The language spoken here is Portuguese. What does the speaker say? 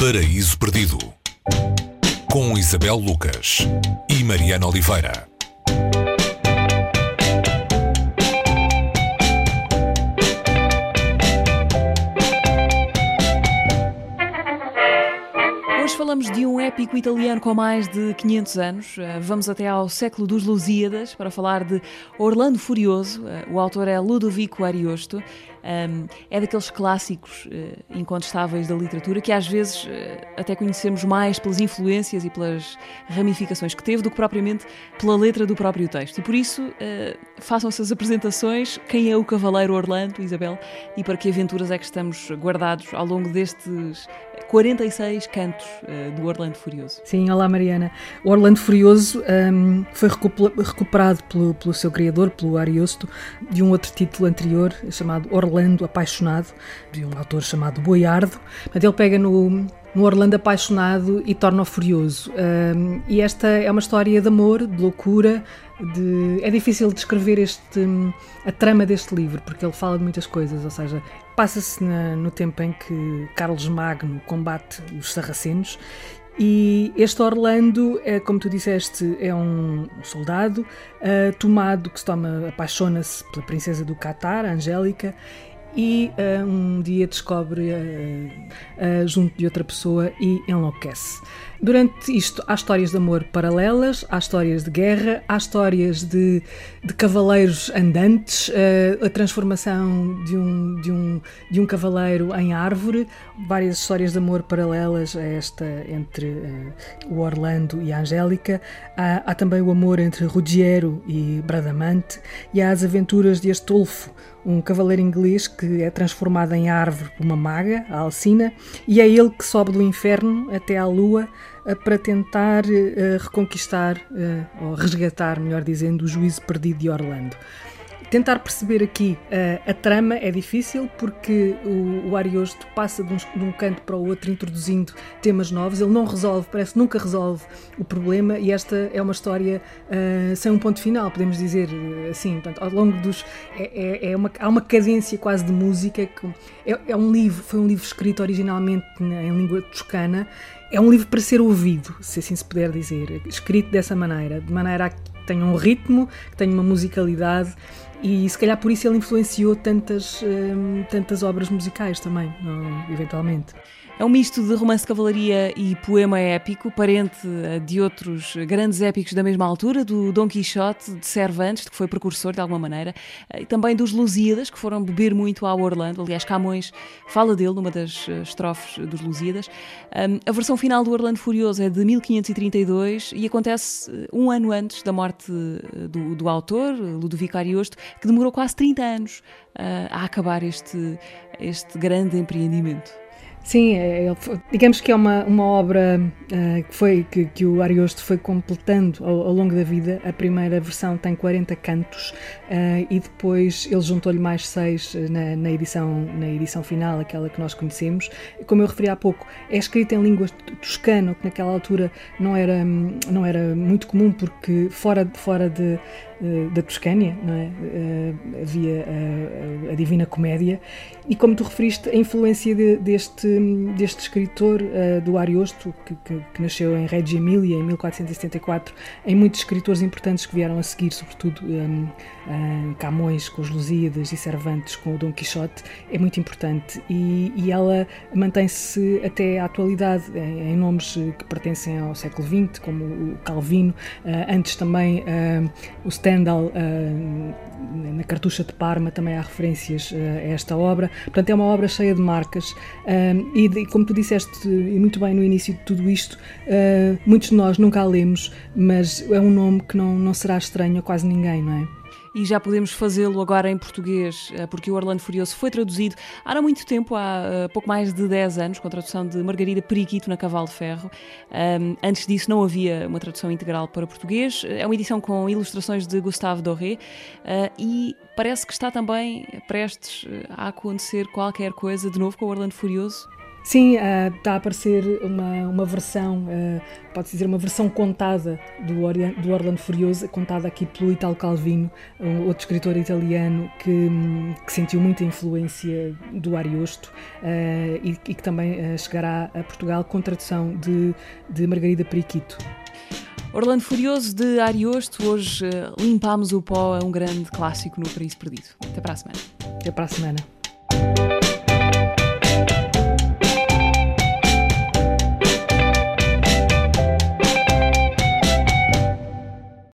Paraíso Perdido com Isabel Lucas e Mariana Oliveira. Hoje falamos de um épico italiano com mais de 500 anos. Eh, Vamos até ao século dos Lusíadas para falar de Orlando Furioso. Eh, O autor é Ludovico Ariosto. Um, É daqueles clássicos eh, incontestáveis da literatura que às vezes eh, até conhecemos mais pelas influências e pelas ramificações que teve do que propriamente pela letra do próprio texto. E por isso eh, façam-se as apresentações. Quem é o Cavaleiro Orlando, Isabel? E para que aventuras é que estamos guardados ao longo destes 46 cantos do Orlando Furioso? Sim, olá Mariana. O Orlando Furioso hum, foi recuperado pelo, pelo seu criador, pelo Ariosto, de um outro título anterior chamado Orlando Apaixonado, de um autor chamado Boiardo. Portanto, ele pega no, no Orlando Apaixonado e torna-o furioso. Hum, e esta é uma história de amor, de loucura. De... É difícil descrever este, a trama deste livro, porque ele fala de muitas coisas, ou seja, passa-se no tempo em que Carlos Magno combate os sarracenos e este Orlando, é, como tu disseste, é um soldado ah, tomado que se toma, apaixona-se pela princesa do Catar, Angélica, e ah, um dia descobre ah, ah, junto de outra pessoa e enlouquece. Durante isto, há histórias de amor paralelas, há histórias de guerra, há histórias de, de cavaleiros andantes, a transformação de um, de, um, de um cavaleiro em árvore, várias histórias de amor paralelas a esta entre o Orlando e a Angélica. Há, há também o amor entre Ruggiero e Bradamante, e há as aventuras de Astolfo, um cavaleiro inglês que é transformado em árvore por uma maga, a Alcina, e é ele que sobe do inferno até à lua eh, para tentar eh, reconquistar, eh, ou resgatar, melhor dizendo, o juízo perdido de Orlando. Tentar perceber aqui eh, a trama é difícil porque o, o Ariosto passa de um, de um canto para o outro introduzindo temas novos. Ele não resolve, parece nunca resolve o problema e esta é uma história eh, sem um ponto final, podemos dizer eh, assim. Portanto, ao longo dos. É, é- é uma, há uma cadência quase de música. Que, é, é um livro, foi um livro escrito originalmente na- em língua toscana. É um livro para ser ouvido, se assim se puder dizer, escrito dessa maneira, de maneira a que tenha um ritmo, que tenha uma musicalidade e se calhar por isso ele influenciou tantas, hum, tantas obras musicais também, não, eventualmente. É um misto de romance de cavalaria e poema épico, parente eh, de outros grandes épicos da mesma altura, do Dom Quixote, de Cervantes, que foi precursor de alguma maneira, eh, e também dos Lusíadas, que foram beber muito ao Orlando. Aliás, Camões fala dele numa das eh, estrofes dos Lusíadas. A versão final do Orlando Furioso é de 1532 e acontece um ano antes da morte do, do autor, Ludovico Ariosto, que demorou quase 30 anos a acabar este, este grande empreendimento. Sim, é- digamos que é uma, uma obra ah, que, foi, que, que o Ariosto foi completando ao, ao longo da vida. A primeira versão tem 40 cantos ah, e depois ele juntou-lhe mais seis ah, na, na edição, na edição final, aquela que nós conhecemos. Como eu referi há pouco, é escrita em língua toscana, que naquela altura não era, não era muito comum, porque fora, fora de, eh, da Toscânia, não é? Eh, havia a, a Divina Comédia, e como tu referiste, a influência de- deste, deste escritor eh, do Ariosto, que, que- que nasceu em Reggio Emilia em 1474, em muitos escritores importantes que vieram a seguir, sobretudo em, em Camões com os Lusíadas e Cervantes com o Dom Quixote, é muito importante e, e ela mantém-se até à atualidade em, em nomes eh, que pertencem ao século XX, como o Calvino, eh, antes também eh, o Stendhal eh, na Cartucha de Parma também há referências eh, a esta obra. Portanto, é uma obra cheia de marcas eh, e, como tu disseste e muito bem no início de tudo isto, muitos de nós nunca a lemos, mas é um nome que não, não será estranho a quase ninguém, não é? E já podemos fazê-lo agora em português, eh, porque o Orlando Furioso foi traduzido há muito tempo, há eh, pouco mais de 10 anos, com a tradução de Margarida Periquito na Cavalo de Ferro. Antes disso não havia uma tradução integral para português. É uma edição com ilustrações de Gustave Doré eh, e parece que está também prestes a acontecer qualquer coisa de novo com o Orlando Furioso. Sim, está a aparecer uma, uma versão, uh, pode-se dizer, uma versão contada do, Ori do Orlando Furioso, contada aqui pelo Italo Calvino, outro escritor italiano que, que sentiu muita influência do Ariosto uh, e, e, que também chegará a Portugal com tradução de, de Margarida Periquito. Orlando Furioso de Ariosto, hoje limpámos o pó a um grande clássico no Paraíso Perdido. Até para a semana. Até para a semana.